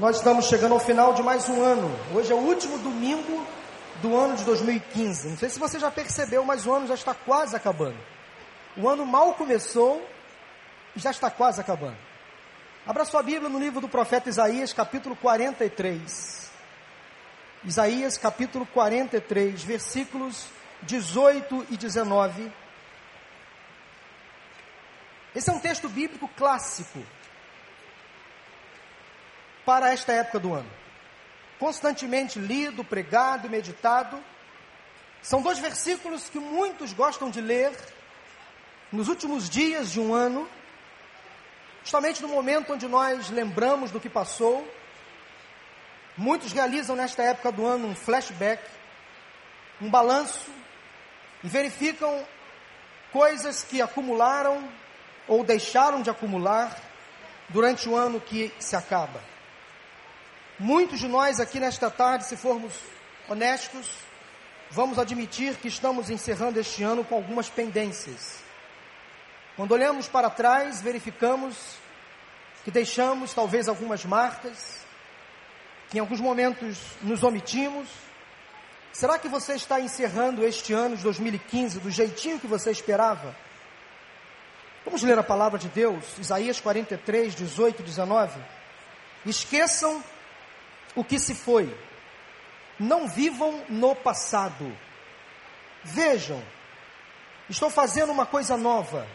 Nós estamos chegando ao final de mais um ano. Hoje é o último domingo do ano de 2015. Não sei se você já percebeu, mas o ano já está quase acabando. O ano mal começou e já está quase acabando. Abra sua Bíblia no livro do profeta Isaías, capítulo 43. Isaías, capítulo 43, versículos 18 e 19. Esse é um texto bíblico clássico para esta época do ano. Constantemente lido, pregado e meditado. São dois versículos que muitos gostam de ler nos últimos dias de um ano, justamente no momento onde nós lembramos do que passou. Muitos realizam nesta época do ano um flashback, um balanço, e verificam coisas que acumularam ou deixaram de acumular durante o ano que se acaba. Muitos de nós aqui nesta tarde, se formos honestos, vamos admitir que estamos encerrando este ano com algumas pendências. Quando olhamos para trás, verificamos que deixamos talvez algumas marcas, que em alguns momentos nos omitimos. Será que você está encerrando este ano de 2015 do jeitinho que você esperava? Vamos ler a palavra de Deus, Isaías 43, 18 e 19. Esqueçam o que se foi. Não vivam no passado. Vejam, estou fazendo uma coisa nova.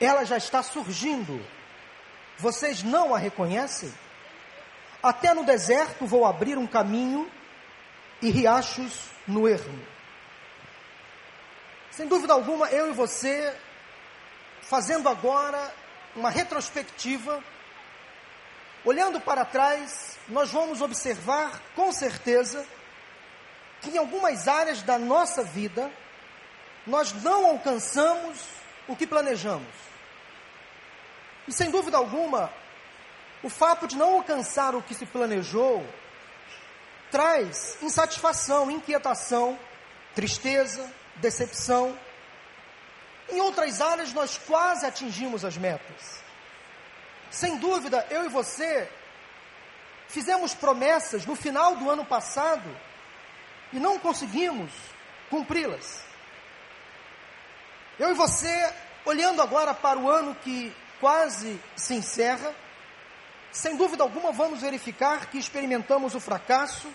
Ela já está surgindo. Vocês não a reconhecem? Até no deserto vou abrir um caminho e riachos no ermo. Sem dúvida alguma, eu e você, fazendo agora uma retrospectiva, Olhando para trás, nós vamos observar com certeza que em algumas áreas da nossa vida nós não alcançamos o que planejamos. E sem dúvida alguma, o fato de não alcançar o que se planejou traz insatisfação, inquietação, tristeza, decepção. Em outras áreas nós quase atingimos as metas. Sem dúvida, eu e você fizemos promessas no final do ano passado e não conseguimos cumpri-las. Eu e você, olhando agora para o ano que quase se encerra, sem dúvida alguma vamos verificar que experimentamos o fracasso,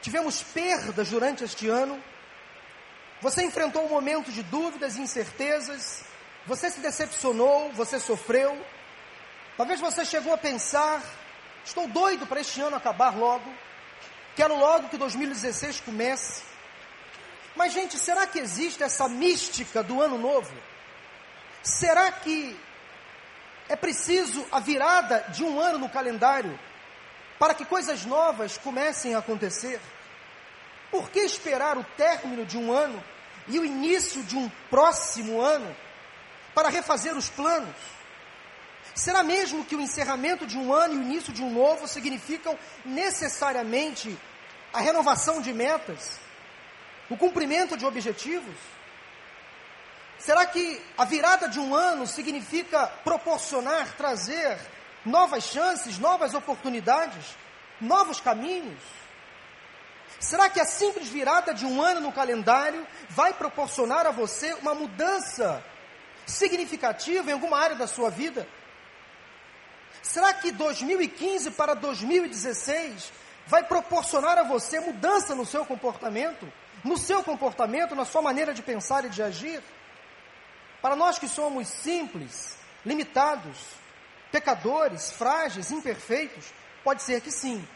tivemos perdas durante este ano. Você enfrentou um momento de dúvidas e incertezas, você se decepcionou, você sofreu, Talvez você chegou a pensar: estou doido para este ano acabar logo, quero logo que 2016 comece. Mas, gente, será que existe essa mística do ano novo? Será que é preciso a virada de um ano no calendário para que coisas novas comecem a acontecer? Por que esperar o término de um ano e o início de um próximo ano para refazer os planos? Será mesmo que o encerramento de um ano e o início de um novo significam necessariamente a renovação de metas, o cumprimento de objetivos? Será que a virada de um ano significa proporcionar, trazer novas chances, novas oportunidades, novos caminhos? Será que a simples virada de um ano no calendário vai proporcionar a você uma mudança significativa em alguma área da sua vida? Será que 2015 para 2016 vai proporcionar a você mudança no seu comportamento? No seu comportamento, na sua maneira de pensar e de agir? Para nós que somos simples, limitados, pecadores, frágeis, imperfeitos, pode ser que sim.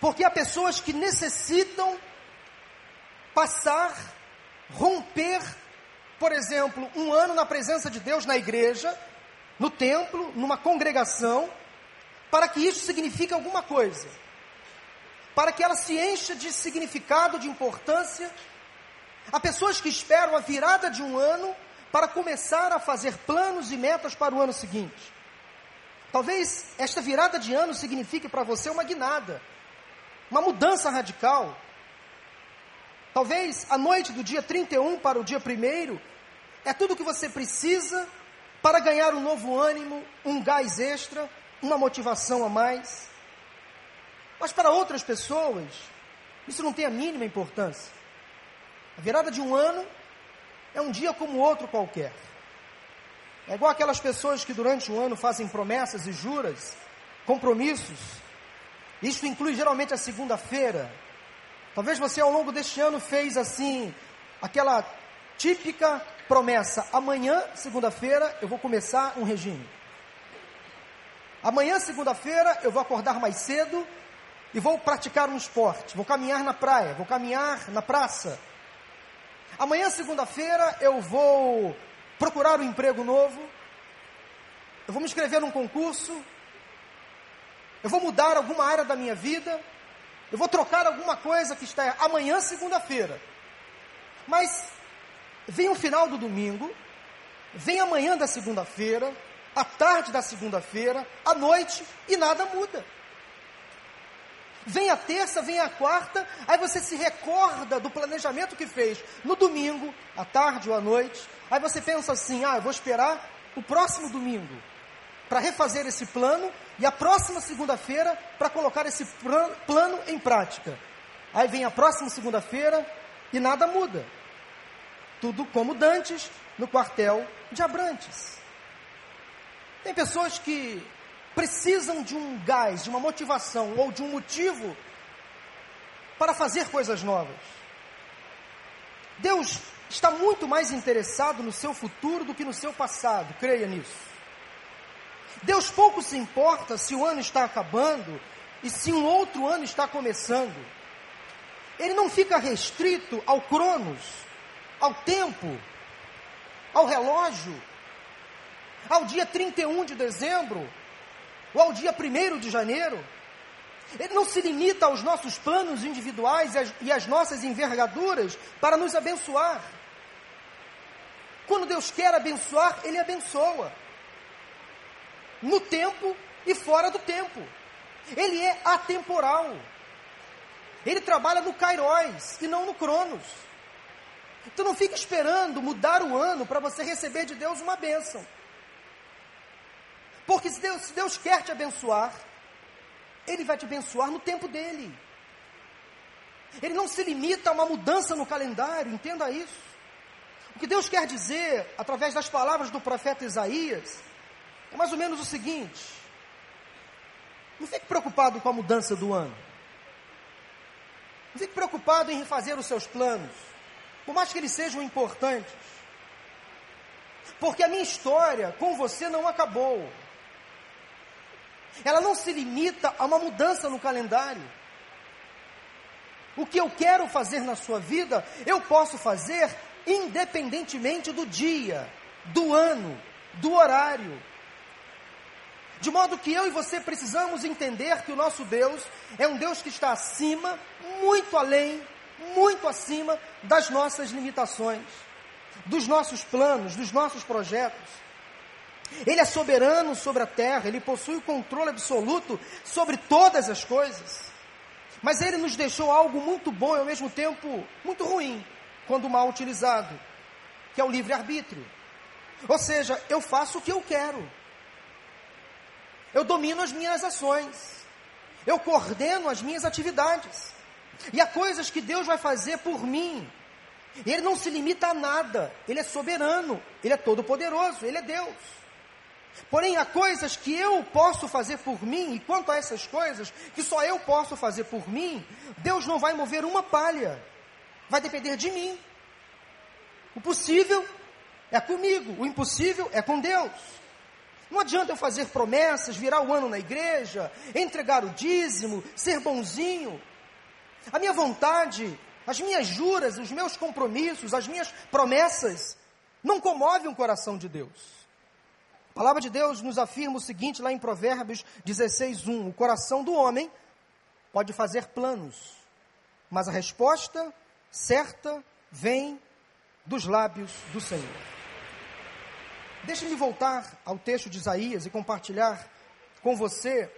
Porque há pessoas que necessitam passar, romper, por exemplo, um ano na presença de Deus na igreja, no templo, numa congregação, para que isso signifique alguma coisa, para que ela se encha de significado, de importância. Há pessoas que esperam a virada de um ano para começar a fazer planos e metas para o ano seguinte. Talvez esta virada de ano signifique para você uma guinada, uma mudança radical. Talvez a noite do dia 31 para o dia 1 é tudo o que você precisa para ganhar um novo ânimo, um gás extra, uma motivação a mais. Mas para outras pessoas, isso não tem a mínima importância. A virada de um ano é um dia como outro qualquer. É igual aquelas pessoas que durante o ano fazem promessas e juras, compromissos. Isso inclui geralmente a segunda-feira. Talvez você ao longo deste ano fez assim, aquela típica promessa: amanhã, segunda-feira, eu vou começar um regime. Amanhã, segunda-feira, eu vou acordar mais cedo e vou praticar um esporte. Vou caminhar na praia, vou caminhar na praça. Amanhã, segunda-feira, eu vou procurar um emprego novo. Eu vou me inscrever num concurso. Eu vou mudar alguma área da minha vida. Eu vou trocar alguma coisa que está amanhã, segunda-feira. Mas vem o final do domingo, vem amanhã da segunda-feira, a tarde da segunda-feira, a noite e nada muda. Vem a terça, vem a quarta, aí você se recorda do planejamento que fez no domingo, à tarde ou à noite. Aí você pensa assim: ah, eu vou esperar o próximo domingo para refazer esse plano e a próxima segunda-feira para colocar esse plano em prática. Aí vem a próxima segunda-feira e nada muda. Tudo como dantes no quartel de Abrantes. Tem pessoas que precisam de um gás, de uma motivação ou de um motivo para fazer coisas novas. Deus está muito mais interessado no seu futuro do que no seu passado, creia nisso. Deus pouco se importa se o ano está acabando e se um outro ano está começando. Ele não fica restrito ao cronos, ao tempo, ao relógio, ao dia 31 de dezembro, ou ao dia 1 de janeiro. Ele não se limita aos nossos planos individuais e às, e às nossas envergaduras para nos abençoar. Quando Deus quer abençoar, Ele abençoa. No tempo e fora do tempo. Ele é atemporal. Ele trabalha no Kairos e não no Cronos. Então não fique esperando mudar o ano para você receber de Deus uma bênção. Porque se Deus, se Deus quer te abençoar, Ele vai te abençoar no tempo dele. Ele não se limita a uma mudança no calendário, entenda isso. O que Deus quer dizer, através das palavras do profeta Isaías, é mais ou menos o seguinte: não fique preocupado com a mudança do ano. Não fique preocupado em refazer os seus planos, por mais que eles sejam importantes. Porque a minha história com você não acabou ela não se limita a uma mudança no calendário. O que eu quero fazer na sua vida, eu posso fazer independentemente do dia, do ano, do horário. De modo que eu e você precisamos entender que o nosso Deus é um Deus que está acima, muito além, muito acima das nossas limitações, dos nossos planos, dos nossos projetos. Ele é soberano sobre a terra, ele possui o controle absoluto sobre todas as coisas. Mas ele nos deixou algo muito bom e ao mesmo tempo muito ruim, quando mal utilizado, que é o livre-arbítrio. Ou seja, eu faço o que eu quero. Eu domino as minhas ações. Eu coordeno as minhas atividades. E há coisas que Deus vai fazer por mim. Ele não se limita a nada. Ele é soberano. Ele é todo-poderoso. Ele é Deus. Porém, há coisas que eu posso fazer por mim, e quanto a essas coisas que só eu posso fazer por mim, Deus não vai mover uma palha, vai depender de mim. O possível é comigo, o impossível é com Deus. Não adianta eu fazer promessas, virar o ano na igreja, entregar o dízimo, ser bonzinho. A minha vontade, as minhas juras, os meus compromissos, as minhas promessas, não comovem o coração de Deus. A palavra de Deus nos afirma o seguinte lá em Provérbios 16, 1: O coração do homem pode fazer planos, mas a resposta certa vem dos lábios do Senhor. Deixe-me voltar ao texto de Isaías e compartilhar com você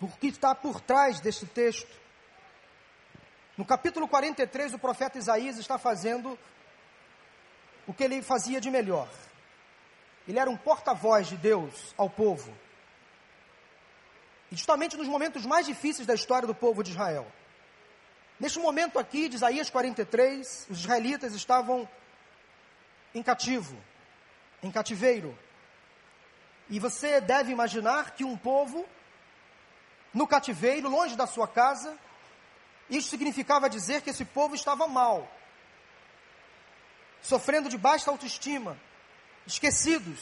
o que está por trás deste texto. No capítulo 43, o profeta Isaías está fazendo o que ele fazia de melhor. Ele era um porta-voz de Deus ao povo. e justamente nos momentos mais difíceis da história do povo de Israel. Neste momento aqui de Isaías 43, os israelitas estavam em cativo, em cativeiro. E você deve imaginar que um povo no cativeiro, longe da sua casa, isso significava dizer que esse povo estava mal, sofrendo de baixa autoestima, esquecidos.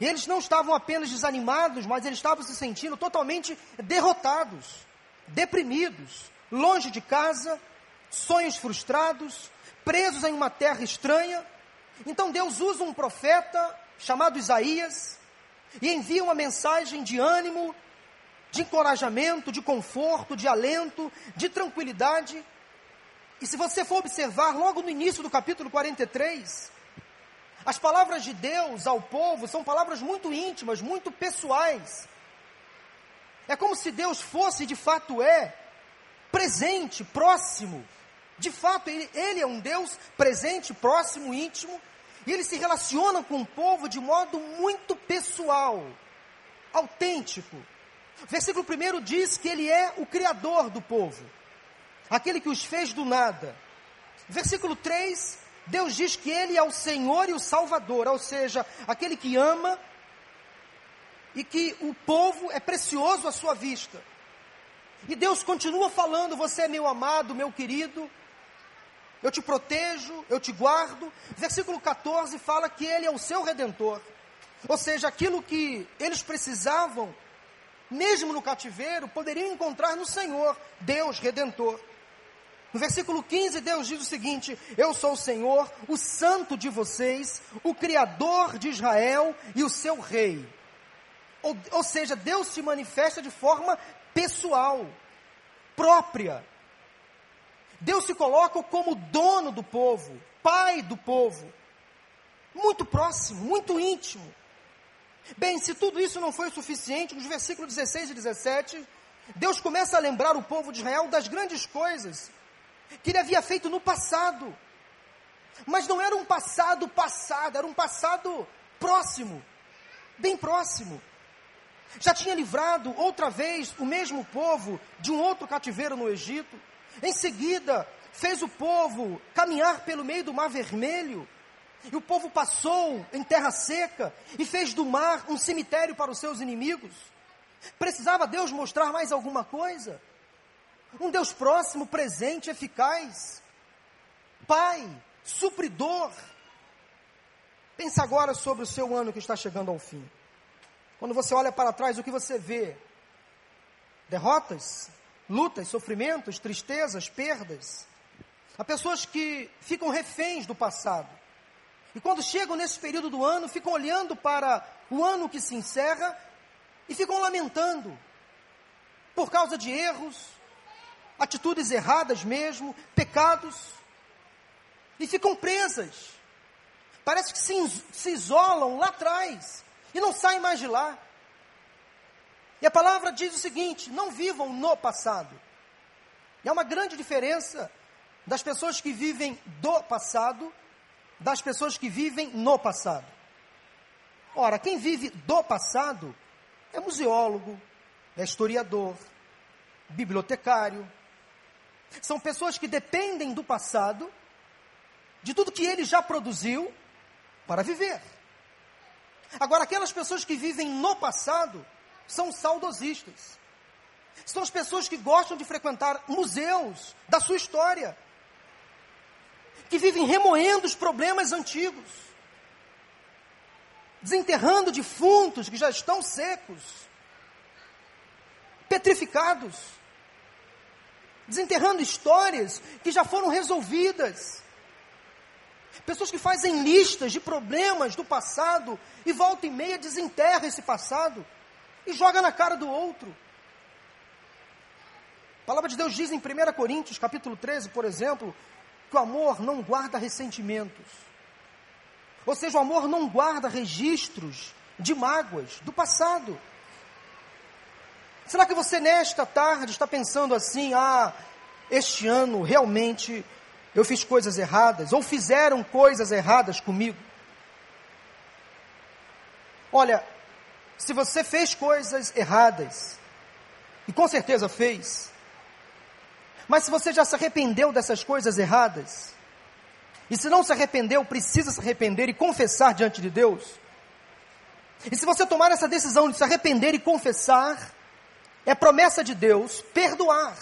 E eles não estavam apenas desanimados, mas eles estavam se sentindo totalmente derrotados, deprimidos, longe de casa, sonhos frustrados, presos em uma terra estranha. Então Deus usa um profeta chamado Isaías e envia uma mensagem de ânimo, de encorajamento, de conforto, de alento, de tranquilidade. E se você for observar logo no início do capítulo 43, as palavras de Deus ao povo são palavras muito íntimas, muito pessoais. É como se Deus fosse, de fato é, presente, próximo. De fato, ele, ele, é um Deus presente, próximo, íntimo, e ele se relaciona com o povo de modo muito pessoal, autêntico. Versículo 1 diz que ele é o criador do povo, aquele que os fez do nada. Versículo 3, Deus diz que ele é o Senhor e o Salvador, ou seja, aquele que ama e que o povo é precioso à sua vista. E Deus continua falando: Você é meu amado, meu querido, eu te protejo, eu te guardo. Versículo 14 fala que Ele é o seu redentor. Ou seja, aquilo que eles precisavam, mesmo no cativeiro, poderiam encontrar no Senhor, Deus redentor. No versículo 15, Deus diz o seguinte: Eu sou o Senhor, o santo de vocês, o Criador de Israel e o seu rei. Ou, ou seja, Deus se manifesta de forma pessoal, própria. Deus se coloca como dono do povo, pai do povo, muito próximo, muito íntimo. Bem, se tudo isso não foi o suficiente, nos versículos 16 e 17, Deus começa a lembrar o povo de Israel das grandes coisas que ele havia feito no passado. Mas não era um passado passado, era um passado próximo, bem próximo já tinha livrado outra vez o mesmo povo de um outro cativeiro no Egito. Em seguida, fez o povo caminhar pelo meio do Mar Vermelho. E o povo passou em terra seca e fez do mar um cemitério para os seus inimigos. Precisava Deus mostrar mais alguma coisa? Um Deus próximo, presente, eficaz. Pai, supridor. Pensa agora sobre o seu ano que está chegando ao fim. Quando você olha para trás, o que você vê? Derrotas, lutas, sofrimentos, tristezas, perdas. Há pessoas que ficam reféns do passado. E quando chegam nesse período do ano, ficam olhando para o ano que se encerra e ficam lamentando por causa de erros, atitudes erradas mesmo, pecados, e ficam presas. Parece que se, se isolam lá atrás, e não saem mais de lá. E a palavra diz o seguinte: não vivam no passado. E há uma grande diferença das pessoas que vivem do passado das pessoas que vivem no passado. Ora, quem vive do passado é museólogo, é historiador, bibliotecário. São pessoas que dependem do passado, de tudo que ele já produziu, para viver. Agora, aquelas pessoas que vivem no passado são saudosistas. São as pessoas que gostam de frequentar museus da sua história, que vivem remoendo os problemas antigos, desenterrando defuntos que já estão secos, petrificados, desenterrando histórias que já foram resolvidas. Pessoas que fazem listas de problemas do passado e volta e meia desenterra esse passado e joga na cara do outro. A palavra de Deus diz em 1 Coríntios, capítulo 13, por exemplo, que o amor não guarda ressentimentos. Ou seja, o amor não guarda registros de mágoas do passado. Será que você nesta tarde está pensando assim: ah, este ano realmente eu fiz coisas erradas, ou fizeram coisas erradas comigo. Olha, se você fez coisas erradas, E com certeza fez. Mas se você já se arrependeu dessas coisas erradas, e se não se arrependeu, precisa se arrepender e confessar diante de Deus. E se você tomar essa decisão de se arrepender e confessar, é promessa de Deus perdoar.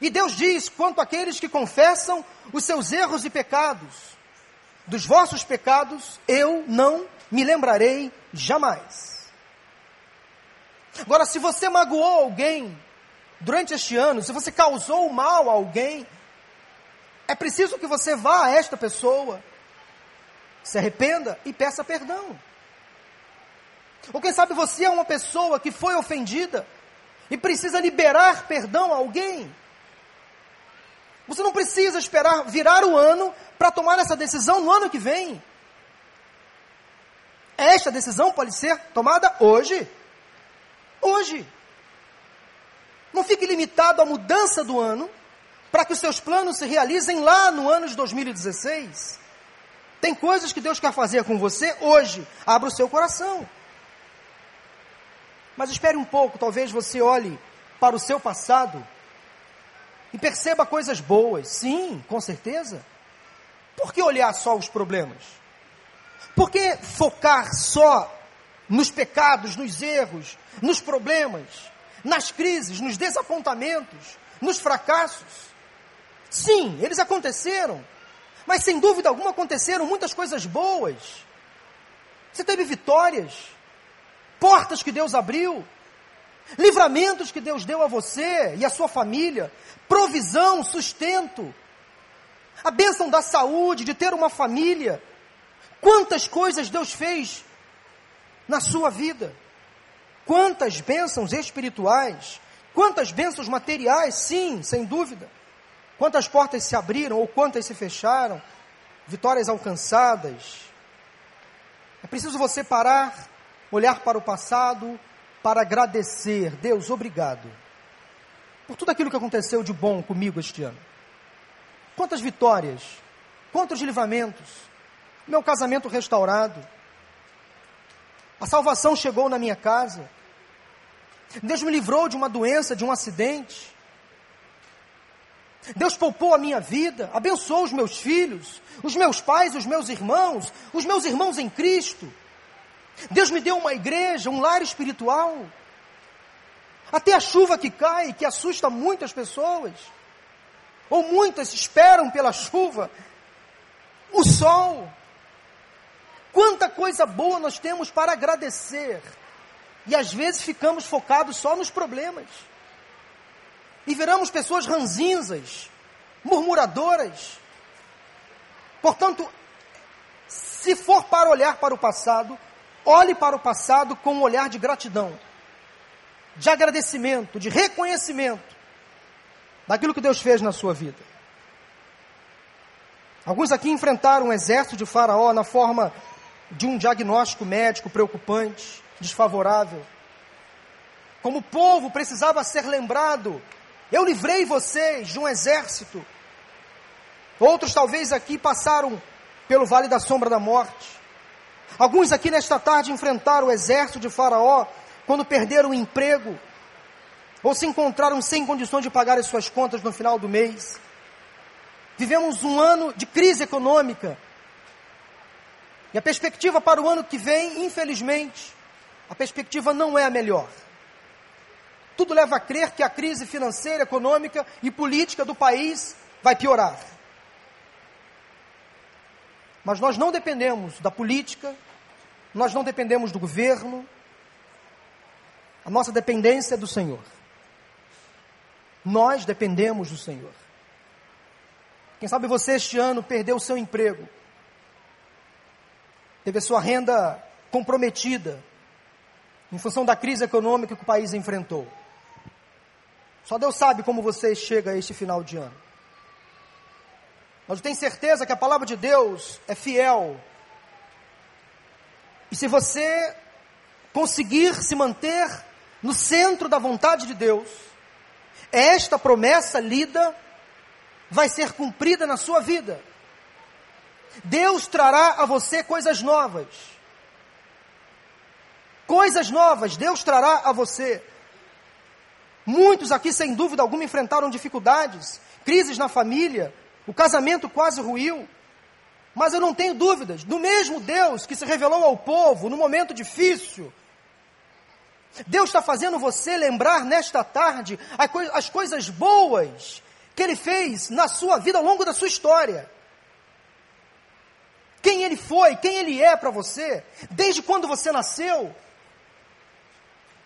E Deus diz: quanto àqueles que confessam os seus erros e pecados, dos vossos pecados eu não me lembrarei jamais. Agora, se você magoou alguém durante este ano, se você causou mal a alguém, é preciso que você vá a esta pessoa, se arrependa e peça perdão. Ou quem sabe você é uma pessoa que foi ofendida e precisa liberar perdão a alguém. Você não precisa esperar virar o ano para tomar essa decisão no ano que vem. Esta decisão pode ser tomada hoje. Hoje. Não fique limitado à mudança do ano para que os seus planos se realizem lá no ano de 2016. Tem coisas que Deus quer fazer com você hoje. Abra o seu coração. Mas espere um pouco, talvez você olhe para o seu passado e perceba coisas boas. Sim, com certeza. Por que olhar só os problemas? Por que focar só nos pecados, nos erros, nos problemas, nas crises, nos desapontamentos, nos fracassos? Sim, eles aconteceram. Mas sem dúvida alguma aconteceram muitas coisas boas. Você teve vitórias, portas que Deus abriu, livramentos que Deus deu a você e a sua família, provisão, sustento, a bênção da saúde, de ter uma família. Quantas coisas Deus fez na sua vida? Quantas bênçãos espirituais, quantas bênçãos materiais, sim, sem dúvida. Quantas portas se abriram ou quantas se fecharam, vitórias alcançadas. É preciso você parar olhar para o passado, para agradecer. Deus, obrigado por tudo aquilo que aconteceu de bom comigo este ano. Quantas vitórias, quantos livramentos, meu casamento restaurado, a salvação chegou na minha casa, Deus me livrou de uma doença, de um acidente, Deus poupou a minha vida, abençoou os meus filhos, os meus pais, os meus irmãos, os meus irmãos em Cristo. Deus me deu uma igreja, um lar espiritual. Até a chuva que cai, que assusta muitas pessoas, ou muitas esperam pela chuva, o sol. Quanta coisa boa nós temos para agradecer. E às vezes ficamos focados só nos problemas. E viramos pessoas ranzinzas, murmuradoras. Portanto, se for para olhar para o passado, Olhe para o passado com um olhar de gratidão, de agradecimento, de reconhecimento daquilo que Deus fez na sua vida. Alguns aqui enfrentaram um exército de Faraó na forma de um diagnóstico médico preocupante, desfavorável. Como o povo precisava ser lembrado, eu livrei vocês de um exército. Outros talvez aqui passaram pelo vale da sombra da morte. Alguns aqui nesta tarde enfrentaram o exército de Faraó quando perderam o emprego ou se encontraram sem condições de pagar as suas contas no final do mês. Vivemos um ano de crise econômica. E a perspectiva para o ano que vem, infelizmente, a perspectiva não é a melhor. Tudo leva a crer que a crise financeira, econômica e política do país vai piorar. Mas nós não dependemos da política, nós não dependemos do governo, a nossa dependência é do Senhor. Nós dependemos do Senhor. Quem sabe você este ano perdeu o seu emprego, teve a sua renda comprometida em função da crise econômica que o país enfrentou. Só Deus sabe como você chega a este final de ano. Mas eu tenho certeza que a palavra de Deus é fiel. E se você conseguir se manter no centro da vontade de Deus, esta promessa lida vai ser cumprida na sua vida. Deus trará a você coisas novas. Coisas novas Deus trará a você. Muitos aqui, sem dúvida alguma, enfrentaram dificuldades, crises na família, o casamento quase ruiu. Mas eu não tenho dúvidas, do mesmo Deus que se revelou ao povo no momento difícil, Deus está fazendo você lembrar nesta tarde as coisas boas que Ele fez na sua vida ao longo da sua história. Quem Ele foi, quem Ele é para você, desde quando você nasceu.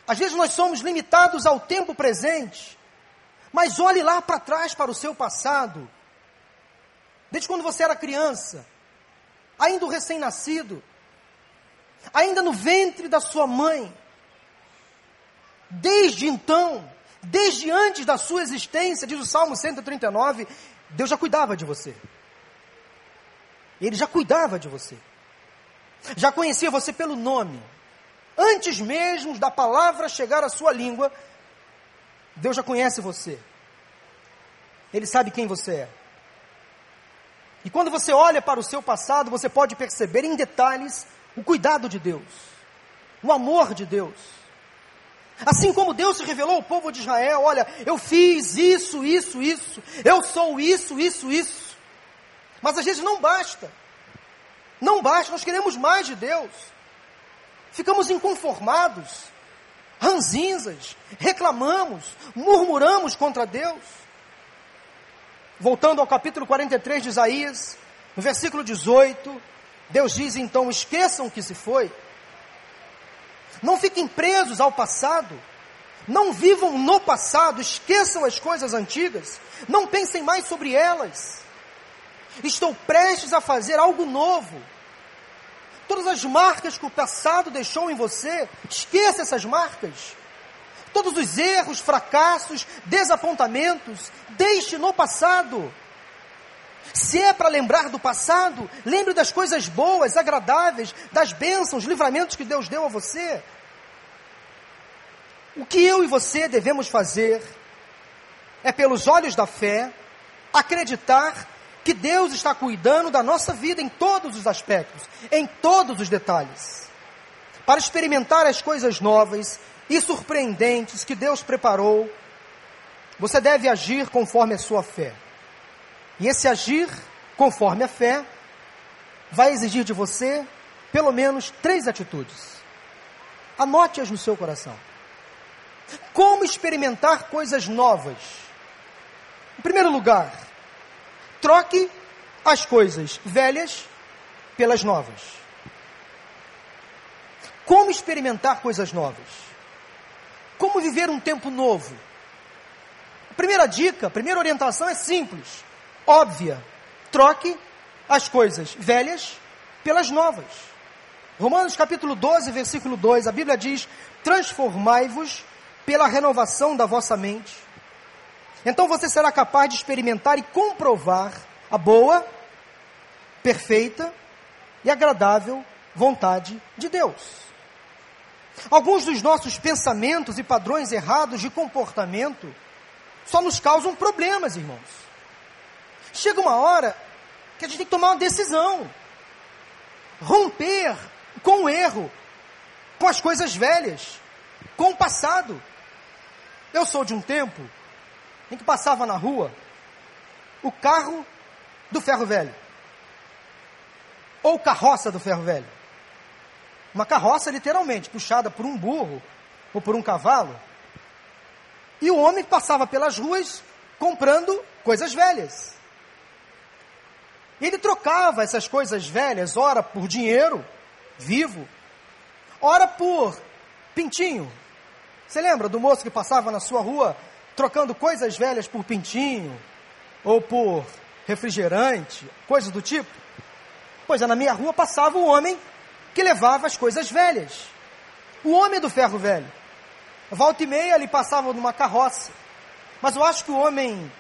Às vezes nós somos limitados ao tempo presente, mas olhe lá para trás para o seu passado. Desde quando você era criança, ainda o recém-nascido, ainda no ventre da sua mãe. Desde então, desde antes da sua existência, diz o Salmo 139, Deus já cuidava de você. Ele já cuidava de você. Já conhecia você pelo nome. Antes mesmo da palavra chegar à sua língua, Deus já conhece você. Ele sabe quem você é. E quando você olha para o seu passado, você pode perceber em detalhes o cuidado de Deus, o amor de Deus. Assim como Deus se revelou ao povo de Israel: olha, eu fiz isso, isso, isso, eu sou isso, isso, isso. Mas às vezes não basta. Não basta, nós queremos mais de Deus. Ficamos inconformados, ranzinzas, reclamamos, murmuramos contra Deus. Voltando ao capítulo 43 de Isaías, no versículo 18, Deus diz então: esqueçam que se foi não fiquem presos ao passado. Não vivam no passado, esqueçam as coisas antigas. Não pensem mais sobre elas. Estou prestes a fazer algo novo. Todas as marcas que o passado deixou em você, esqueça essas marcas. Todos os erros, fracassos, desapontamentos, deixe no passado. Se é para lembrar do passado, lembre das coisas boas, agradáveis, das bênçãos, livramentos que Deus deu a você. O que eu e você devemos fazer é, pelos olhos da fé, acreditar que Deus está cuidando da nossa vida em todos os aspectos, em todos os detalhes, para experimentar as coisas novas e surpreendentes que Deus preparou. Você deve agir conforme a sua fé. E esse agir conforme a fé vai exigir de você pelo menos três atitudes. Anote-as no seu coração. Como experimentar coisas novas? Em primeiro lugar, troque as coisas velhas pelas novas. Como experimentar coisas novas? Como viver um tempo novo? A primeira dica, a primeira orientação é simples óbvia. Troque as coisas velhas pelas novas. Romanos capítulo 12, versículo 2, a Bíblia diz: Transformai-vos pela renovação da vossa mente. Então você será capaz de experimentar e comprovar a boa, perfeita e agradável vontade de Deus. Alguns dos nossos pensamentos e padrões errados de comportamento só nos causam problemas, irmãos. Chega uma hora que a gente tem que tomar uma decisão. Romper com o erro, com as coisas velhas, com o passado. Eu sou de um tempo em que passava na rua o carro do ferro velho. Ou carroça do ferro velho. Uma carroça, literalmente, puxada por um burro ou por um cavalo. E o homem passava pelas ruas comprando coisas velhas. Ele trocava essas coisas velhas, ora por dinheiro, vivo, ora por pintinho. Você lembra do moço que passava na sua rua trocando coisas velhas por pintinho? Ou por refrigerante, coisas do tipo? Pois é, na minha rua passava o homem que levava as coisas velhas. O homem do ferro velho. Volta e meia ele passava numa carroça. Mas eu acho que o homem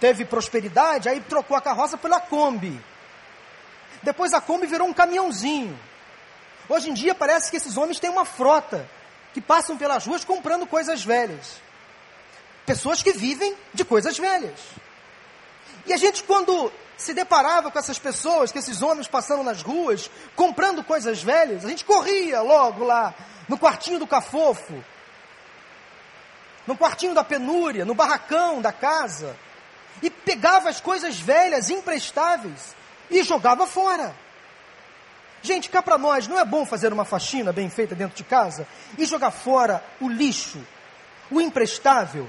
teve prosperidade, aí trocou a carroça pela Kombi. Depois a Kombi virou um caminhãozinho. Hoje em dia parece que esses homens têm uma frota que passam pelas ruas comprando coisas velhas. Pessoas que vivem de coisas velhas. E a gente, quando se deparava com essas pessoas, com esses homens passando nas ruas, comprando coisas velhas, a gente corria logo lá no quartinho do cafofo. no quartinho da penúria, no barracão da casa, e pegava as coisas velhas, imprestáveis, e jogava fora. Gente, cá para nós, não é bom fazer uma faxina bem feita dentro de casa e jogar fora o lixo, o imprestável,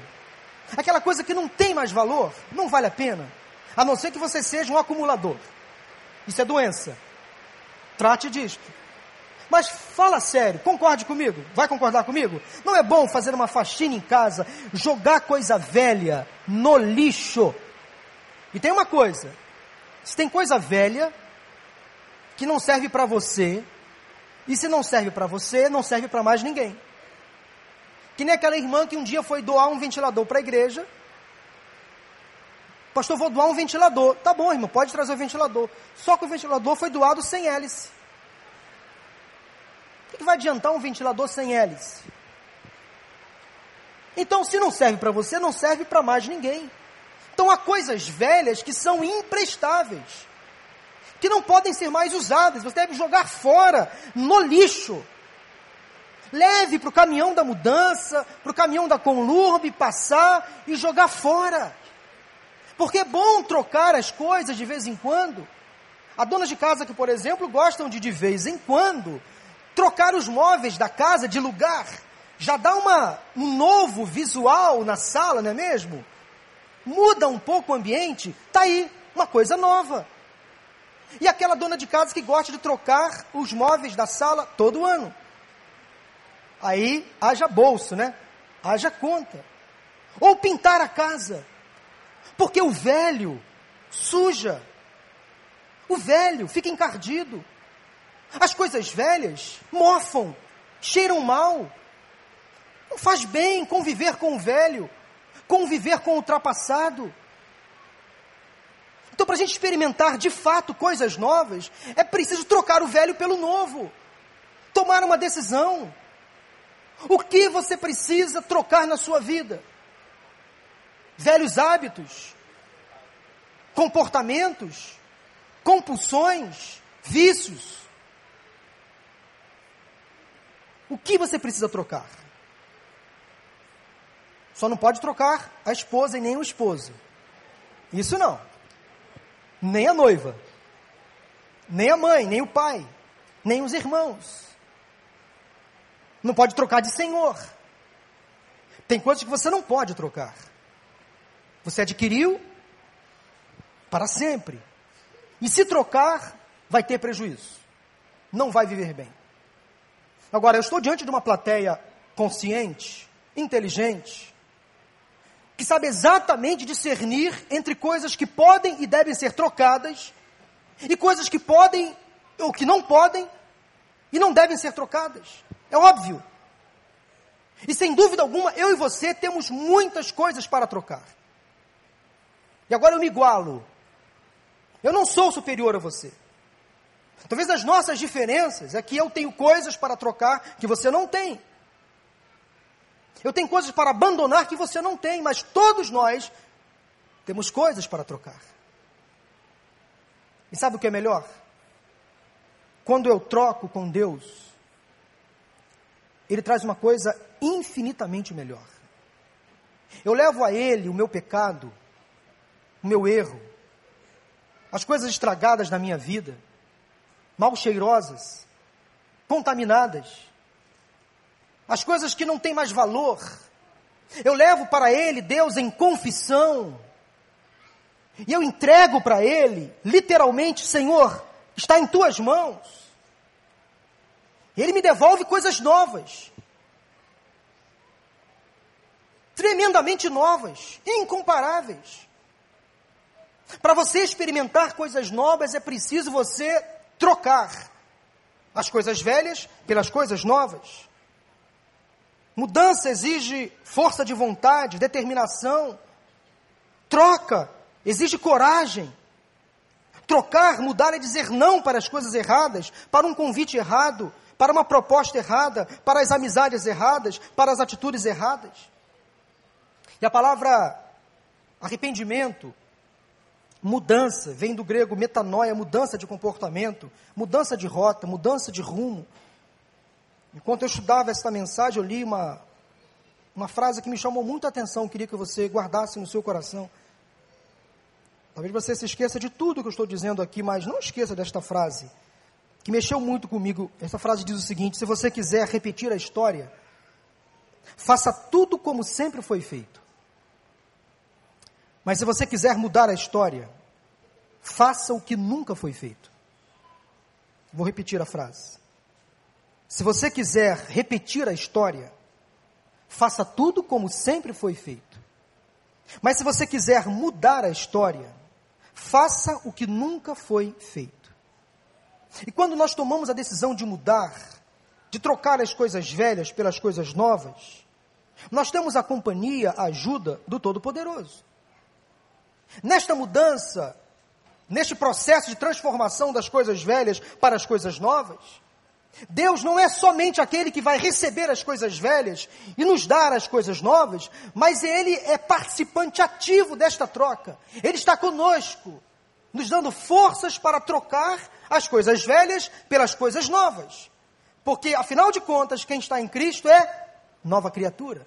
aquela coisa que não tem mais valor, não vale a pena, a não ser que você seja um acumulador. Isso é doença. Trate disto. Mas fala sério, concorde comigo, vai concordar comigo? Não é bom fazer uma faxina em casa, jogar coisa velha no lixo. E tem uma coisa: se tem coisa velha que não serve para você, e se não serve para você, não serve para mais ninguém. Que nem aquela irmã que um dia foi doar um ventilador para a igreja. Pastor, vou doar um ventilador. Tá bom, irmão, pode trazer o ventilador. Só que o ventilador foi doado sem hélice. O que vai adiantar um ventilador sem hélice? Então, se não serve para você, não serve para mais ninguém. Então, há coisas velhas que são imprestáveis, que não podem ser mais usadas. Você deve jogar fora, no lixo. Leve para o caminhão da mudança, para o caminhão da Conlurb, passar e jogar fora. Porque é bom trocar as coisas de vez em quando. Há donas de casa que, por exemplo, gostam de de vez em quando trocar os móveis da casa de lugar. Já dá uma, um novo visual na sala, não é mesmo? Muda um pouco o ambiente, tá aí, uma coisa nova. E aquela dona de casa que gosta de trocar os móveis da sala todo ano. Aí haja bolso, né? Haja conta. Ou pintar a casa. Porque o velho suja. O velho fica encardido. As coisas velhas mofam, cheiram mal. Não faz bem conviver com o velho, conviver com o ultrapassado. Então, para a gente experimentar de fato coisas novas, é preciso trocar o velho pelo novo, tomar uma decisão. O que você precisa trocar na sua vida? Velhos hábitos, comportamentos, compulsões, vícios. O que você precisa trocar? Só não pode trocar a esposa e nem o esposo. Isso não. Nem a noiva. Nem a mãe, nem o pai. Nem os irmãos. Não pode trocar de senhor. Tem coisas que você não pode trocar. Você adquiriu para sempre. E se trocar, vai ter prejuízo. Não vai viver bem. Agora, eu estou diante de uma plateia consciente, inteligente, que sabe exatamente discernir entre coisas que podem e devem ser trocadas e coisas que podem ou que não podem e não devem ser trocadas. É óbvio. E sem dúvida alguma, eu e você temos muitas coisas para trocar. E agora eu me igualo. Eu não sou superior a você. Talvez as nossas diferenças é que eu tenho coisas para trocar que você não tem. Eu tenho coisas para abandonar que você não tem, mas todos nós temos coisas para trocar. E sabe o que é melhor? Quando eu troco com Deus, Ele traz uma coisa infinitamente melhor. Eu levo a Ele o meu pecado, o meu erro, as coisas estragadas na minha vida mal cheirosas, contaminadas, as coisas que não têm mais valor. Eu levo para Ele, Deus, em confissão, e eu entrego para Ele, literalmente, Senhor, está em tuas mãos. Ele me devolve coisas novas, tremendamente novas, incomparáveis. Para você experimentar coisas novas, é preciso você trocar as coisas velhas pelas coisas novas. Mudança exige força de vontade, determinação. Troca exige coragem. Trocar, mudar é dizer não para as coisas erradas, para um convite errado, para uma proposta errada, para as amizades erradas, para as atitudes erradas. E a palavra arrependimento Mudança, vem do grego metanoia, mudança de comportamento, mudança de rota, mudança de rumo. Enquanto eu estudava esta mensagem, eu li uma, uma frase que me chamou muita atenção, queria que você guardasse no seu coração. Talvez você se esqueça de tudo que eu estou dizendo aqui, mas não esqueça desta frase, que mexeu muito comigo. Essa frase diz o seguinte: se você quiser repetir a história, faça tudo como sempre foi feito. Mas se você quiser mudar a história, faça o que nunca foi feito. Vou repetir a frase. Se você quiser repetir a história, faça tudo como sempre foi feito. Mas se você quiser mudar a história, faça o que nunca foi feito. E quando nós tomamos a decisão de mudar, de trocar as coisas velhas pelas coisas novas, nós temos a companhia, a ajuda do Todo-Poderoso. Nesta mudança, neste processo de transformação das coisas velhas para as coisas novas, Deus não é somente aquele que vai receber as coisas velhas e nos dar as coisas novas, mas Ele é participante ativo desta troca. Ele está conosco, nos dando forças para trocar as coisas velhas pelas coisas novas. Porque, afinal de contas, quem está em Cristo é nova criatura.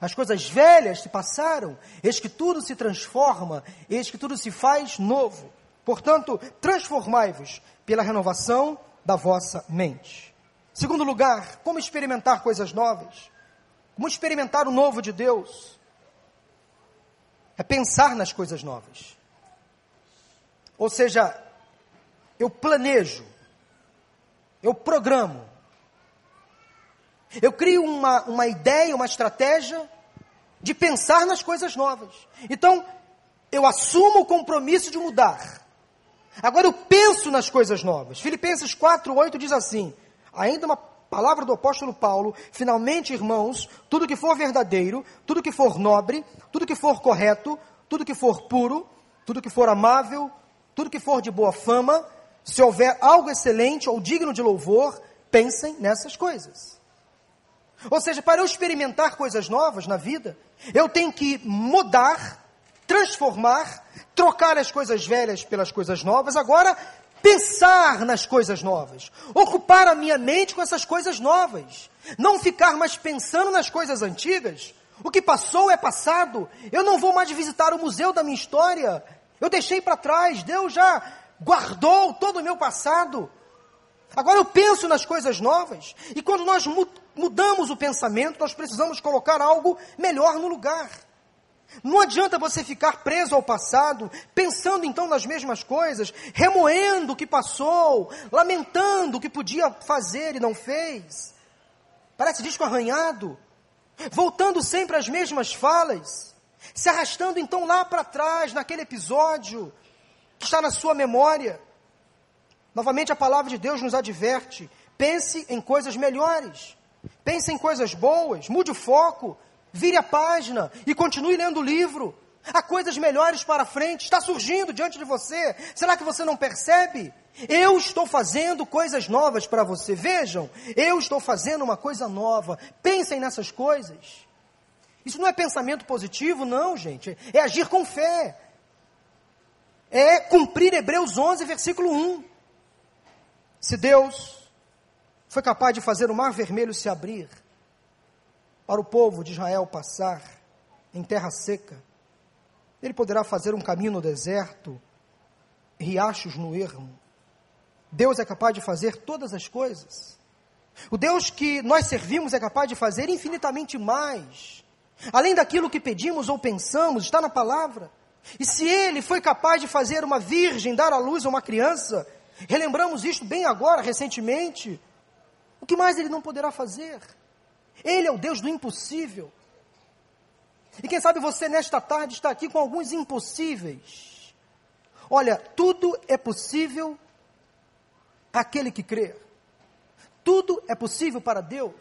As coisas velhas se passaram, eis que tudo se transforma, eis que tudo se faz novo. Portanto, transformai-vos pela renovação da vossa mente. Segundo lugar, como experimentar coisas novas? Como experimentar o novo de Deus? É pensar nas coisas novas. Ou seja, eu planejo, eu programo, eu crio uma, uma ideia, uma estratégia de pensar nas coisas novas. Então, eu assumo o compromisso de mudar. Agora eu penso nas coisas novas. Filipenses 4:8 diz assim: ainda uma palavra do apóstolo Paulo, finalmente, irmãos, tudo que for verdadeiro, tudo que for nobre, tudo que for correto, tudo que for puro, tudo que for amável, tudo que for de boa fama, se houver algo excelente ou digno de louvor, pensem nessas coisas. Ou seja, para eu experimentar coisas novas na vida, eu tenho que mudar, transformar, trocar as coisas velhas pelas coisas novas, agora pensar nas coisas novas, ocupar a minha mente com essas coisas novas, não ficar mais pensando nas coisas antigas. O que passou é passado. Eu não vou mais visitar o museu da minha história. Eu deixei para trás. Deus já guardou todo o meu passado. Agora eu penso nas coisas novas. E quando nós mudamos o pensamento, nós precisamos colocar algo melhor no lugar. Não adianta você ficar preso ao passado, pensando então nas mesmas coisas, remoendo o que passou, lamentando o que podia fazer e não fez. Parece disco arranhado, voltando sempre às mesmas falas, se arrastando então lá para trás, naquele episódio está na sua memória. Novamente a palavra de Deus nos adverte: pense em coisas melhores, pense em coisas boas, mude o foco, Vire a página e continue lendo o livro. Há coisas melhores para frente, está surgindo diante de você. Será que você não percebe? Eu estou fazendo coisas novas para você. Vejam, eu estou fazendo uma coisa nova. Pensem nessas coisas. Isso não é pensamento positivo, não, gente. É agir com fé. É cumprir Hebreus 11, versículo 1. Se Deus foi capaz de fazer o mar vermelho se abrir, para o povo de Israel passar em terra seca. Ele poderá fazer um caminho no deserto, riachos no ermo. Deus é capaz de fazer todas as coisas. O Deus que nós servimos é capaz de fazer infinitamente mais. Além daquilo que pedimos ou pensamos, está na palavra. E se ele foi capaz de fazer uma virgem dar à luz a uma criança, relembramos isto bem agora, recentemente, o que mais ele não poderá fazer? Ele é o Deus do impossível. E quem sabe você nesta tarde está aqui com alguns impossíveis. Olha, tudo é possível àquele que crê. Tudo é possível para Deus.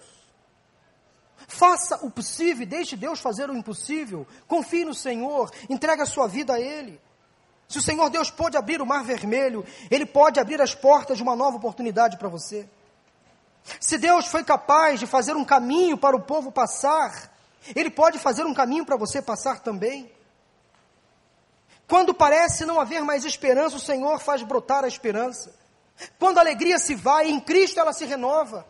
Faça o possível e deixe Deus fazer o impossível. Confie no Senhor, entregue a sua vida a Ele. Se o Senhor Deus pode abrir o mar vermelho, Ele pode abrir as portas de uma nova oportunidade para você. Se Deus foi capaz de fazer um caminho para o povo passar, Ele pode fazer um caminho para você passar também. Quando parece não haver mais esperança, o Senhor faz brotar a esperança. Quando a alegria se vai, em Cristo ela se renova.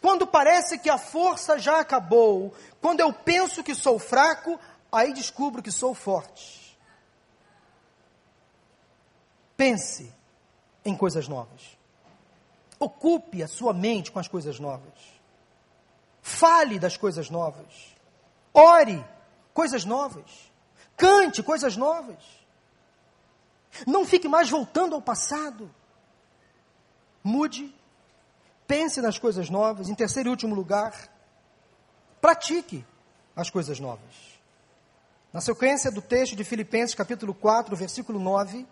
Quando parece que a força já acabou, quando eu penso que sou fraco, aí descubro que sou forte. Pense em coisas novas. Ocupe a sua mente com as coisas novas. Fale das coisas novas. Ore coisas novas. Cante coisas novas. Não fique mais voltando ao passado. Mude. Pense nas coisas novas. Em terceiro e último lugar, pratique as coisas novas. Na sequência do texto de Filipenses, capítulo 4, versículo 9,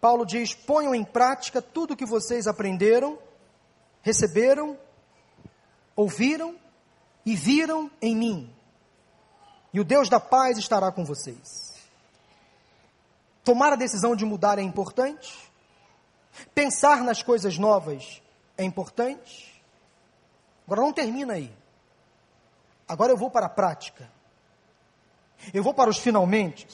Paulo diz: ponham em prática tudo o que vocês aprenderam, receberam, ouviram e viram em mim, e o Deus da paz estará com vocês. Tomar a decisão de mudar é importante, pensar nas coisas novas é importante. Agora não termina aí. Agora eu vou para a prática. Eu vou para os finalmente.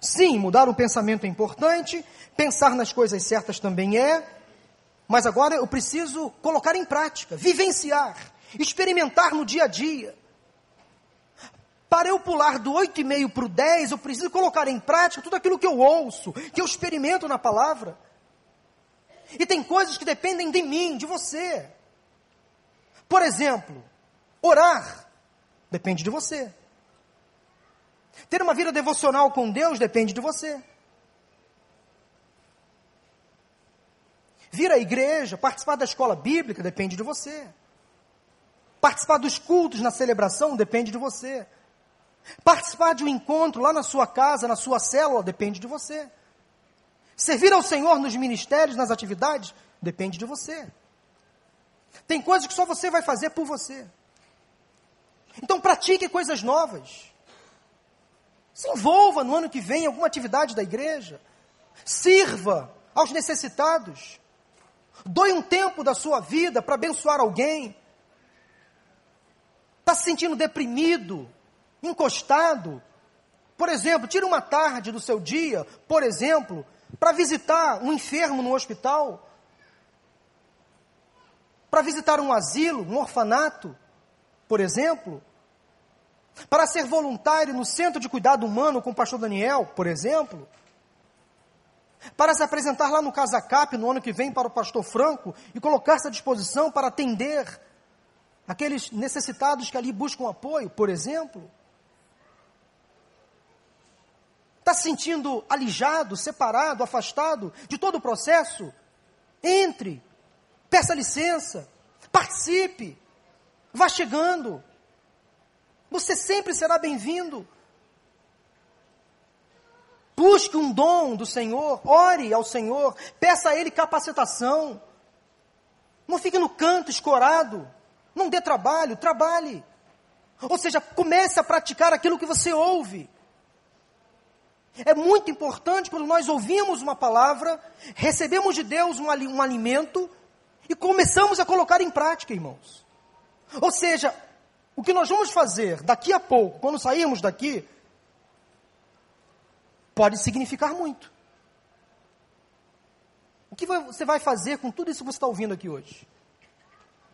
Sim, mudar o pensamento é importante, pensar nas coisas certas também é, mas agora eu preciso colocar em prática, vivenciar, experimentar no dia a dia. Para eu pular do 8,5 para o 10, eu preciso colocar em prática tudo aquilo que eu ouço, que eu experimento na palavra. E tem coisas que dependem de mim, de você. Por exemplo, orar depende de você. Ter uma vida devocional com Deus depende de você. Vir à igreja, participar da escola bíblica depende de você. Participar dos cultos na celebração depende de você. Participar de um encontro lá na sua casa, na sua célula, depende de você. Servir ao Senhor nos ministérios, nas atividades, depende de você. Tem coisas que só você vai fazer por você. Então pratique coisas novas. Se envolva no ano que vem em alguma atividade da igreja. Sirva aos necessitados. Doe um tempo da sua vida para abençoar alguém. Está se sentindo deprimido, encostado. Por exemplo, tire uma tarde do seu dia, por exemplo, para visitar um enfermo no hospital. Para visitar um asilo, um orfanato, por exemplo para ser voluntário no Centro de Cuidado Humano com o pastor Daniel, por exemplo, para se apresentar lá no Casacap no ano que vem para o pastor Franco e colocar-se à disposição para atender aqueles necessitados que ali buscam apoio, por exemplo. Está se sentindo alijado, separado, afastado de todo o processo? Entre, peça licença, participe, vá chegando. Você sempre será bem-vindo. Busque um dom do Senhor, ore ao Senhor, peça a Ele capacitação. Não fique no canto escorado. Não dê trabalho, trabalhe. Ou seja, comece a praticar aquilo que você ouve. É muito importante quando nós ouvimos uma palavra, recebemos de Deus um, um alimento e começamos a colocar em prática, irmãos. Ou seja, o que nós vamos fazer daqui a pouco, quando sairmos daqui, pode significar muito. O que você vai fazer com tudo isso que você está ouvindo aqui hoje?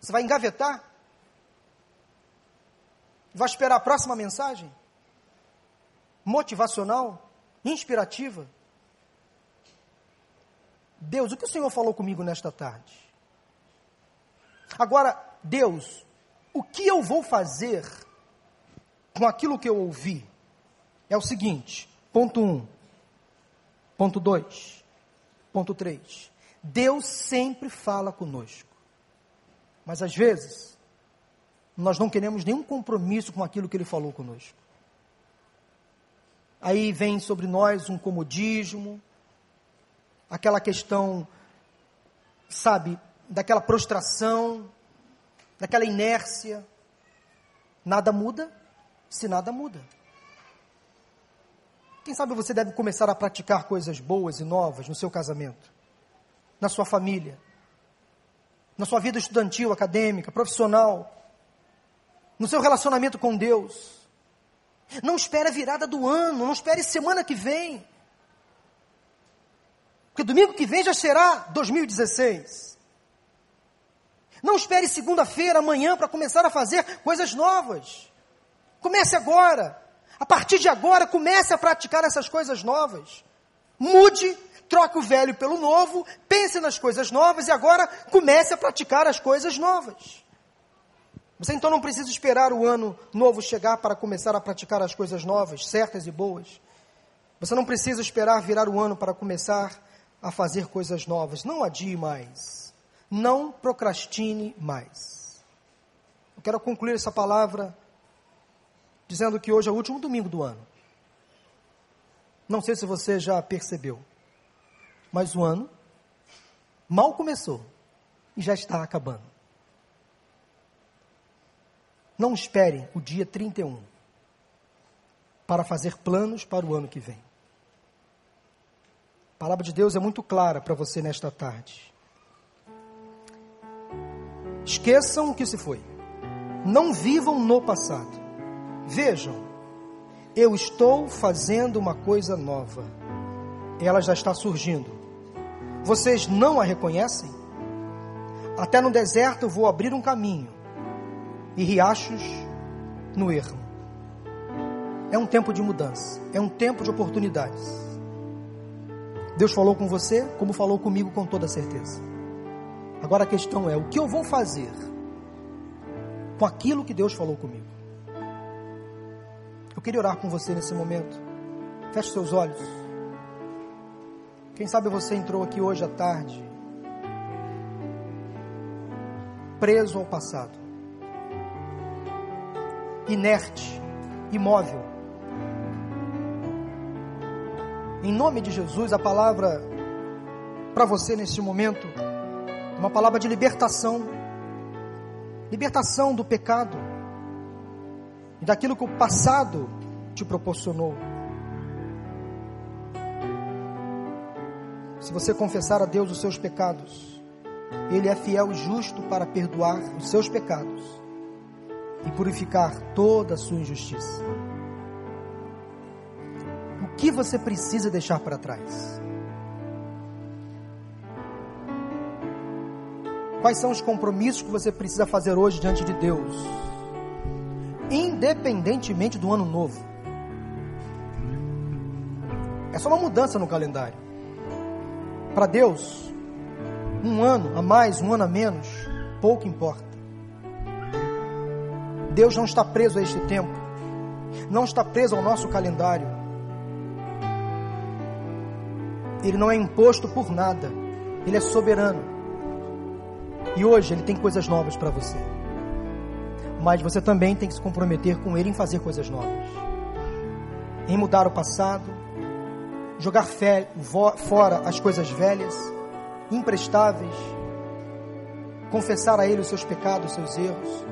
Você vai engavetar? Vai esperar a próxima mensagem? Motivacional? Inspirativa? Deus, o que o Senhor falou comigo nesta tarde? Agora, Deus, o que eu vou fazer com aquilo que eu ouvi? É o seguinte: ponto 1, um, ponto 2, ponto 3. Deus sempre fala conosco, mas às vezes nós não queremos nenhum compromisso com aquilo que Ele falou conosco. Aí vem sobre nós um comodismo, aquela questão, sabe, daquela prostração, naquela inércia. Nada muda se nada muda. Quem sabe você deve começar a praticar coisas boas e novas no seu casamento, na sua família, na sua vida estudantil, acadêmica, profissional, no seu relacionamento com Deus. Não espere a virada do ano, não espere semana que vem. Porque domingo que vem já será 2016. Não espere segunda-feira, amanhã, para começar a fazer coisas novas. Comece agora. A partir de agora, comece a praticar essas coisas novas. Mude, troque o velho pelo novo, pense nas coisas novas e agora comece a praticar as coisas novas. Você então não precisa esperar o ano novo chegar para começar a praticar as coisas novas, certas e boas. Você não precisa esperar virar o ano para começar a fazer coisas novas. Não adie mais. Não procrastine mais. Eu quero concluir essa palavra dizendo que hoje é o último domingo do ano. Não sei se você já percebeu, mas o ano mal começou e já está acabando. Não espere o dia 31 para fazer planos para o ano que vem. A palavra de Deus é muito clara para você nesta tarde. Esqueçam o que se foi. Não vivam no passado. Vejam, eu estou fazendo uma coisa nova. Ela já está surgindo. Vocês não a reconhecem? Até no deserto eu vou abrir um caminho e riachos no erro. É um tempo de mudança, é um tempo de oportunidades. Deus falou com você, como falou comigo com toda certeza. Agora a questão é: o que eu vou fazer com aquilo que Deus falou comigo? Eu queria orar com você nesse momento. Feche seus olhos. Quem sabe você entrou aqui hoje à tarde, preso ao passado, inerte, imóvel. Em nome de Jesus, a palavra para você neste momento, uma palavra de libertação libertação do pecado e daquilo que o passado te proporcionou. Se você confessar a Deus os seus pecados, Ele é fiel e justo para perdoar os seus pecados e purificar toda a sua injustiça. O que você precisa deixar para trás? Quais são os compromissos que você precisa fazer hoje diante de Deus? independentemente do ano novo. É só uma mudança no calendário. Para Deus, um ano a mais, um ano a menos, pouco importa. Deus não está preso a este tempo, não está preso ao nosso calendário. Ele não é imposto por nada, ele é soberano. E hoje ele tem coisas novas para você. Mas você também tem que se comprometer com Ele em fazer coisas novas, em mudar o passado, jogar fé, fora as coisas velhas, imprestáveis, confessar a Ele os seus pecados, os seus erros,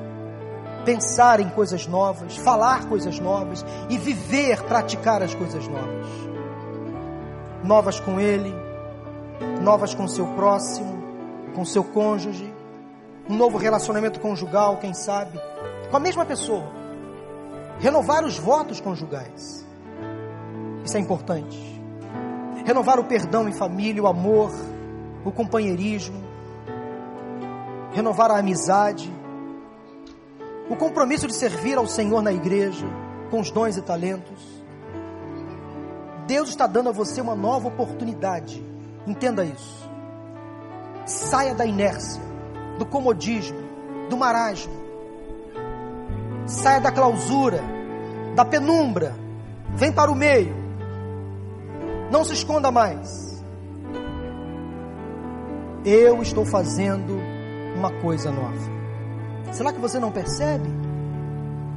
pensar em coisas novas, falar coisas novas e viver, praticar as coisas novas. Novas com Ele, novas com seu próximo, com seu cônjuge, um novo relacionamento conjugal, quem sabe, com a mesma pessoa. Renovar os votos conjugais. Isso é importante. Renovar o perdão em família, o amor, o companheirismo. Renovar a amizade. O compromisso de servir ao Senhor na igreja, com os dons e talentos. Deus está dando a você uma nova oportunidade. Entenda isso. Saia da inércia do comodismo, do marasmo. Saia da clausura, da penumbra. Vem para o meio. Não se esconda mais. Eu estou fazendo uma coisa nova. Será que você não percebe?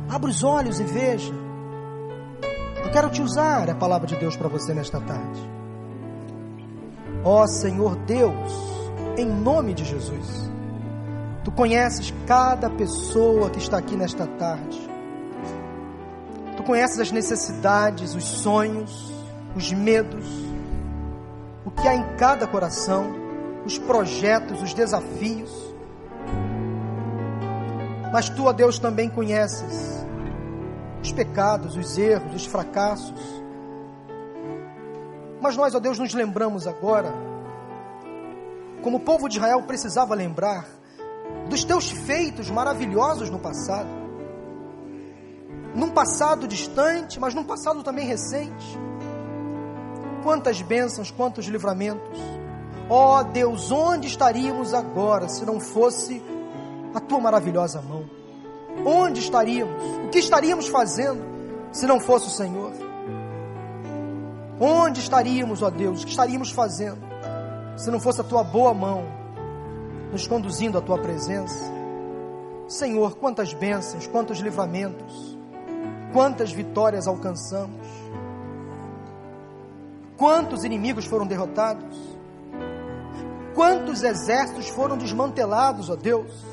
Abra os olhos e veja. Eu quero te usar a palavra de Deus para você nesta tarde. Ó Senhor Deus, em nome de Jesus. Tu conheces cada pessoa que está aqui nesta tarde. Tu conheces as necessidades, os sonhos, os medos, o que há em cada coração, os projetos, os desafios. Mas tu, ó Deus, também conheces os pecados, os erros, os fracassos. Mas nós, ó Deus, nos lembramos agora, como o povo de Israel precisava lembrar, dos teus feitos maravilhosos no passado. Num passado distante, mas num passado também recente. Quantas bênçãos, quantos livramentos. Ó oh, Deus, onde estaríamos agora se não fosse a tua maravilhosa mão? Onde estaríamos? O que estaríamos fazendo se não fosse o Senhor? Onde estaríamos, ó Deus? O que estaríamos fazendo se não fosse a tua boa mão nos conduzindo à tua presença? Senhor, quantas bênçãos, quantos livramentos, quantas vitórias alcançamos, quantos inimigos foram derrotados, quantos exércitos foram desmantelados, ó Deus.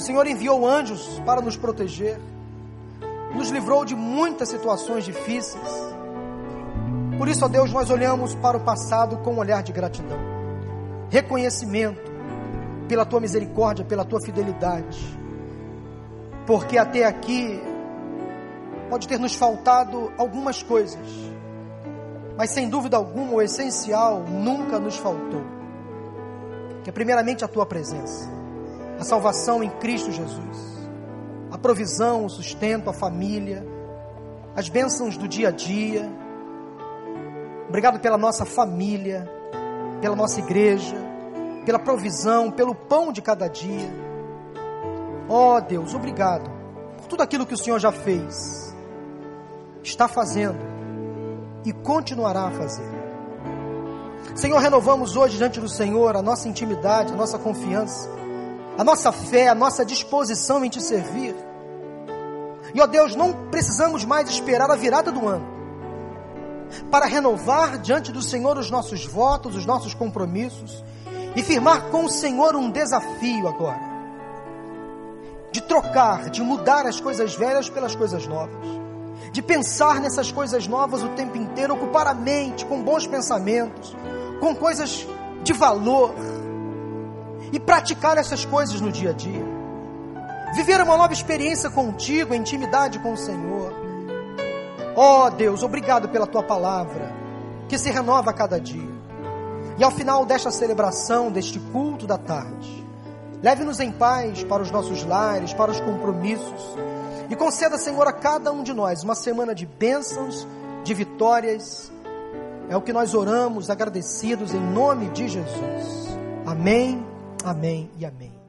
O Senhor enviou anjos para nos proteger, nos livrou de muitas situações difíceis. Por isso, ó Deus, nós olhamos para o passado com um olhar de gratidão, reconhecimento pela tua misericórdia, pela tua fidelidade, porque até aqui pode ter nos faltado algumas coisas, mas sem dúvida alguma o essencial nunca nos faltou, que é primeiramente a tua presença a salvação em Cristo Jesus, a provisão, o sustento, a família, as bênçãos do dia a dia. Obrigado pela nossa família, pela nossa igreja, pela provisão, pelo pão de cada dia. Ó oh, Deus, obrigado por tudo aquilo que o Senhor já fez, está fazendo e continuará a fazer. Senhor, renovamos hoje diante do Senhor a nossa intimidade, a nossa confiança a nossa fé, a nossa disposição em te servir. E ó Deus, não precisamos mais esperar a virada do ano para renovar diante do Senhor os nossos votos, os nossos compromissos e firmar com o Senhor um desafio agora de trocar, de mudar as coisas velhas pelas coisas novas, de pensar nessas coisas novas o tempo inteiro, ocupar a mente com bons pensamentos, com coisas de valor e praticar essas coisas no dia a dia. Viver uma nova experiência contigo, intimidade com o Senhor. Ó oh, Deus, obrigado pela tua palavra, que se renova a cada dia. E ao final desta celebração, deste culto da tarde, leve-nos em paz para os nossos lares, para os compromissos. E conceda, Senhor, a cada um de nós uma semana de bênçãos, de vitórias. É o que nós oramos, agradecidos em nome de Jesus. Amém Amém e amém.